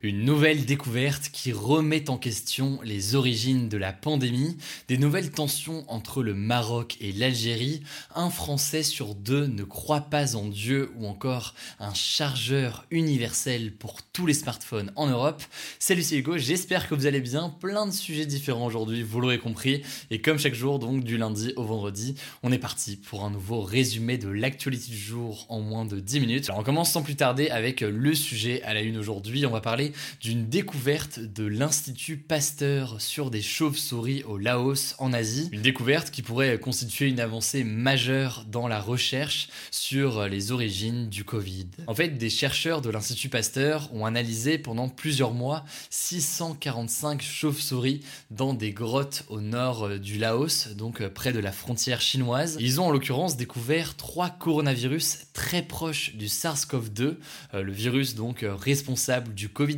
Une nouvelle découverte qui remet en question les origines de la pandémie, des nouvelles tensions entre le Maroc et l'Algérie, un Français sur deux ne croit pas en Dieu ou encore un chargeur universel pour tous les smartphones en Europe. Salut c'est Hugo, j'espère que vous allez bien, plein de sujets différents aujourd'hui, vous l'aurez compris, et comme chaque jour donc du lundi au vendredi, on est parti pour un nouveau résumé de l'actualité du jour en moins de 10 minutes. Alors on commence sans plus tarder avec le sujet à la une aujourd'hui, on va parler d'une découverte de l'Institut Pasteur sur des chauves-souris au Laos en Asie. Une découverte qui pourrait constituer une avancée majeure dans la recherche sur les origines du Covid. En fait, des chercheurs de l'Institut Pasteur ont analysé pendant plusieurs mois 645 chauves-souris dans des grottes au nord du Laos, donc près de la frontière chinoise. Ils ont en l'occurrence découvert trois coronavirus très proches du SARS-CoV-2, le virus donc responsable du Covid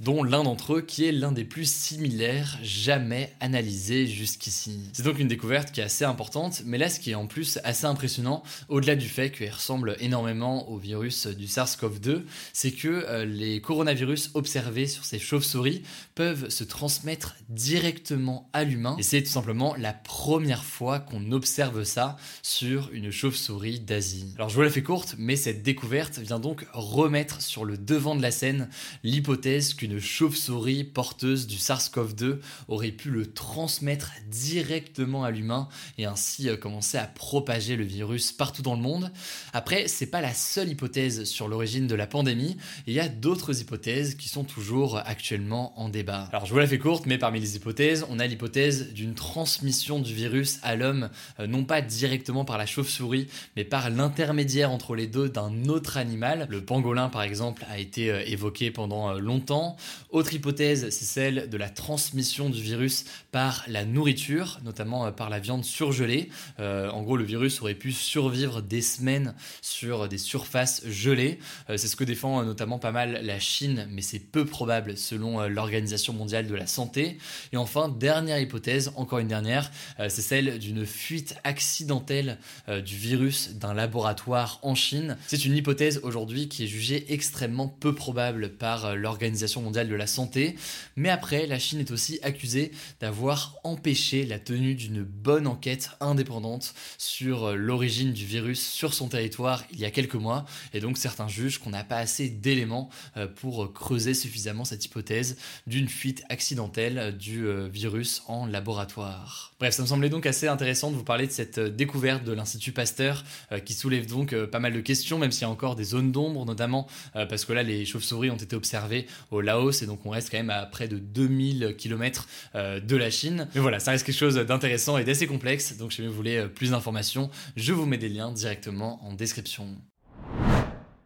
dont l'un d'entre eux qui est l'un des plus similaires jamais analysés jusqu'ici. C'est donc une découverte qui est assez importante, mais là ce qui est en plus assez impressionnant, au-delà du fait qu'il ressemble énormément au virus du SARS-CoV-2, c'est que euh, les coronavirus observés sur ces chauves-souris peuvent se transmettre directement à l'humain, et c'est tout simplement la première fois qu'on observe ça sur une chauve-souris d'Asie. Alors je vous la fais courte, mais cette découverte vient donc remettre sur le devant de la scène l'hypothèse qu'une chauve-souris porteuse du SARS-CoV-2 aurait pu le transmettre directement à l'humain et ainsi euh, commencer à propager le virus partout dans le monde. Après, c'est pas la seule hypothèse sur l'origine de la pandémie, il y a d'autres hypothèses qui sont toujours actuellement en débat. Alors je vous la fais courte, mais parmi les hypothèses, on a l'hypothèse d'une transmission du virus à l'homme, euh, non pas directement par la chauve-souris, mais par l'intermédiaire entre les deux d'un autre animal. Le pangolin par exemple a été euh, évoqué pendant longtemps. Autre hypothèse, c'est celle de la transmission du virus par la nourriture, notamment euh, par la viande surgelée. Euh, en gros, le virus aurait pu survivre des semaines sur des surfaces gelées. Euh, c'est ce que défend notamment pas mal la Chine, mais c'est peu probable selon l'Organisation mondiale de la santé. Et enfin, dernière hypothèse, encore une dernière, c'est celle d'une fuite accidentelle du virus d'un laboratoire en Chine. C'est une hypothèse aujourd'hui qui est jugée extrêmement peu probable par l'Organisation l'Organisation mondiale de la santé. Mais après, la Chine est aussi accusée d'avoir empêché la tenue d'une bonne enquête indépendante sur euh, l'origine du virus sur son territoire il y a quelques mois. Et donc certains jugent qu'on n'a pas assez d'éléments euh, pour creuser suffisamment cette hypothèse d'une fuite accidentelle du euh, virus en laboratoire. Bref, ça me semblait donc assez intéressant de vous parler de cette découverte de l'Institut Pasteur qui soulève donc pas mal de questions, même s'il y a encore des zones d'ombre, notamment parce que là les chauves-souris ont été observées au Laos et donc on reste quand même à près de 2000 km euh, de la Chine. Mais voilà, ça reste quelque chose d'intéressant et d'assez complexe, donc si vous voulez euh, plus d'informations, je vous mets des liens directement en description.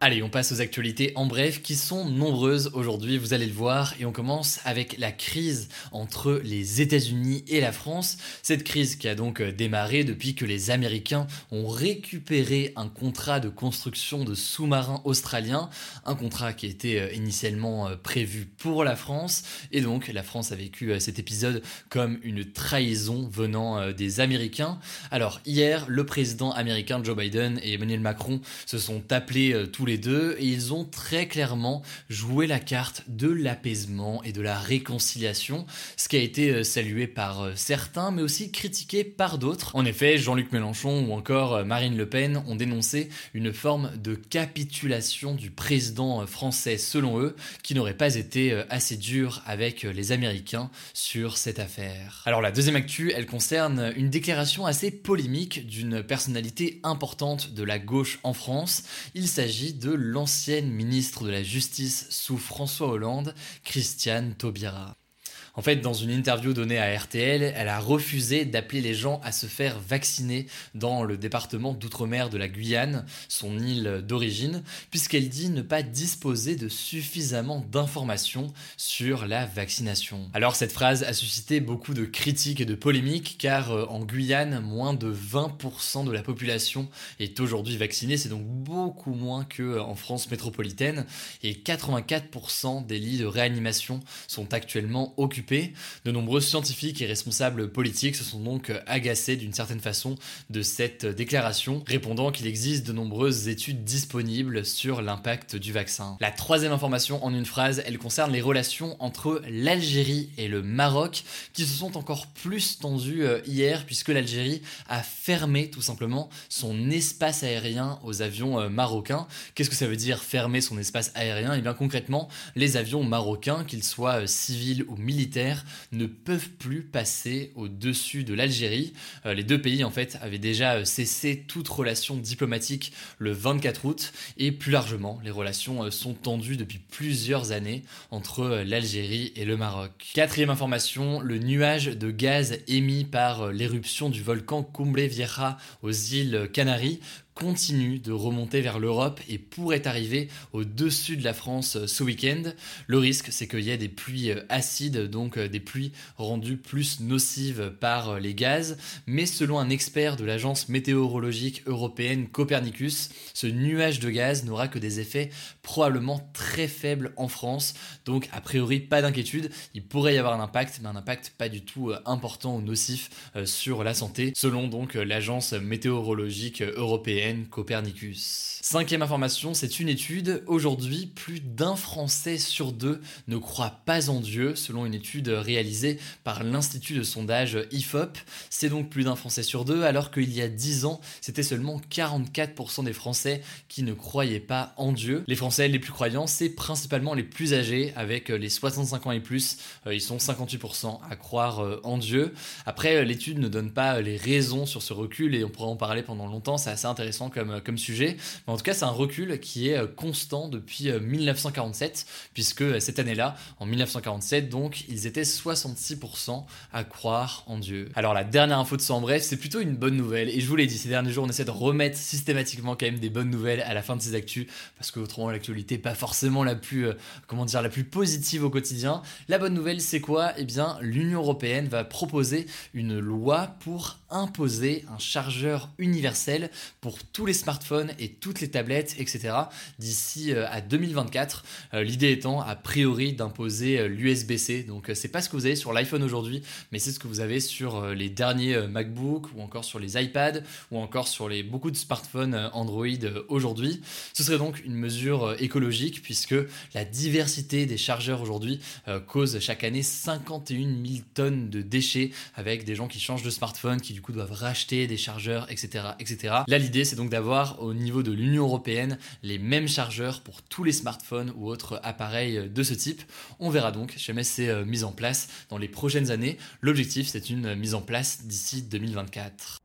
Allez, on passe aux actualités en bref qui sont nombreuses aujourd'hui, vous allez le voir, et on commence avec la crise entre les États-Unis et la France. Cette crise qui a donc euh, démarré depuis que les Américains ont récupéré un contrat de construction de sous-marins australiens, un contrat qui était euh, initialement euh, prévu pour la France, et donc la France a vécu cet épisode comme une trahison venant des Américains. Alors hier, le président américain Joe Biden et Emmanuel Macron se sont appelés tous les deux et ils ont très clairement joué la carte de l'apaisement et de la réconciliation, ce qui a été euh, salué par euh, certains mais aussi critiqué par d'autres. En effet, Jean-Luc Mélenchon ou encore euh, Marine Le Pen ont dénoncé une forme de capitulation du président français selon eux qui n'aurait pas été assez dur avec les Américains sur cette affaire. Alors la deuxième actu, elle concerne une déclaration assez polémique d'une personnalité importante de la gauche en France. Il s'agit de l'ancienne ministre de la Justice sous François Hollande, Christiane Taubira. En fait, dans une interview donnée à RTL, elle a refusé d'appeler les gens à se faire vacciner dans le département d'outre-mer de la Guyane, son île d'origine, puisqu'elle dit ne pas disposer de suffisamment d'informations sur la vaccination. Alors cette phrase a suscité beaucoup de critiques et de polémiques, car euh, en Guyane, moins de 20% de la population est aujourd'hui vaccinée, c'est donc beaucoup moins qu'en euh, France métropolitaine, et 84% des lits de réanimation sont actuellement occupés de nombreux scientifiques et responsables politiques se sont donc agacés d'une certaine façon de cette déclaration, répondant qu'il existe de nombreuses études disponibles sur l'impact du vaccin. La troisième information en une phrase, elle concerne les relations entre l'Algérie et le Maroc, qui se sont encore plus tendues euh, hier, puisque l'Algérie a fermé tout simplement son espace aérien aux avions euh, marocains. Qu'est-ce que ça veut dire fermer son espace aérien? Et eh bien concrètement, les avions marocains, qu'ils soient euh, civils ou militaires, ne peuvent plus passer au-dessus de l'Algérie. Euh, les deux pays en fait avaient déjà euh, cessé toute relation diplomatique le 24 août et plus largement les relations euh, sont tendues depuis plusieurs années entre l'Algérie et le Maroc. Quatrième information, le nuage de gaz émis par l'éruption du volcan Cumbre Vieja aux îles Canaries continue de remonter vers l'Europe et pourrait arriver au-dessus de la France euh, ce week-end. Le risque, c'est qu'il y ait des pluies euh, acides, donc euh, des pluies rendues plus nocives par les gaz. Mais selon un expert de l'agence météorologique européenne Copernicus, ce nuage de gaz n'aura que des effets probablement très faibles en France. Donc a priori, pas d'inquiétude. Il pourrait y avoir un impact, mais un impact pas du tout important ou nocif sur la santé, selon donc l'agence météorologique européenne Copernicus. Cinquième information, c'est une étude. Aujourd'hui, plus d'un Français sur deux ne croit pas en Dieu, selon une étude réalisée par l'Institut de sondage IFOP. C'est donc plus d'un Français sur deux, alors qu'il y a 10 ans, c'était seulement 44% des Français qui ne croyaient pas en Dieu. Les Français les plus croyants, c'est principalement les plus âgés, avec les 65 ans et plus. Euh, ils sont 58% à croire euh, en Dieu. Après, l'étude ne donne pas les raisons sur ce recul, et on pourrait en parler pendant longtemps, c'est assez intéressant comme, comme sujet. Mais en tout cas, c'est un recul qui est euh, constant depuis 1947, euh, puisque euh, cette année-là, en 1947, donc, ils étaient 66% à croire en Dieu. Alors la dernière info de ça bref, c'est plutôt une bonne nouvelle. Et je vous l'ai dit, ces derniers jours, on essaie de remettre systématiquement quand même des bonnes nouvelles à la fin de ces actus, parce que autrement l'actualité pas forcément la plus, comment dire, la plus positive au quotidien. La bonne nouvelle, c'est quoi? Eh bien, l'Union européenne va proposer une loi pour imposer un chargeur universel pour tous les smartphones et toutes les tablettes, etc. d'ici euh, à 2024. Euh, l'idée étant a priori d'imposer euh, l'USB-C. Donc c'est pas ce que vous avez sur l'iPhone aujourd'hui, mais c'est ce que vous avez sur les derniers MacBook ou encore sur les iPads ou encore sur les beaucoup de smartphones Android aujourd'hui. Ce serait donc une mesure écologique puisque la diversité des chargeurs aujourd'hui cause chaque année 51 000 tonnes de déchets avec des gens qui changent de smartphone, qui du coup doivent racheter des chargeurs, etc., etc. Là, l'idée, c'est donc d'avoir au niveau de l'Union européenne les mêmes chargeurs pour tous les smartphones ou autres appareils de ce type. On verra donc jamais c'est euh, mis en place dans les prochaines années. L'objectif, c'est une mise en place d'ici 2024.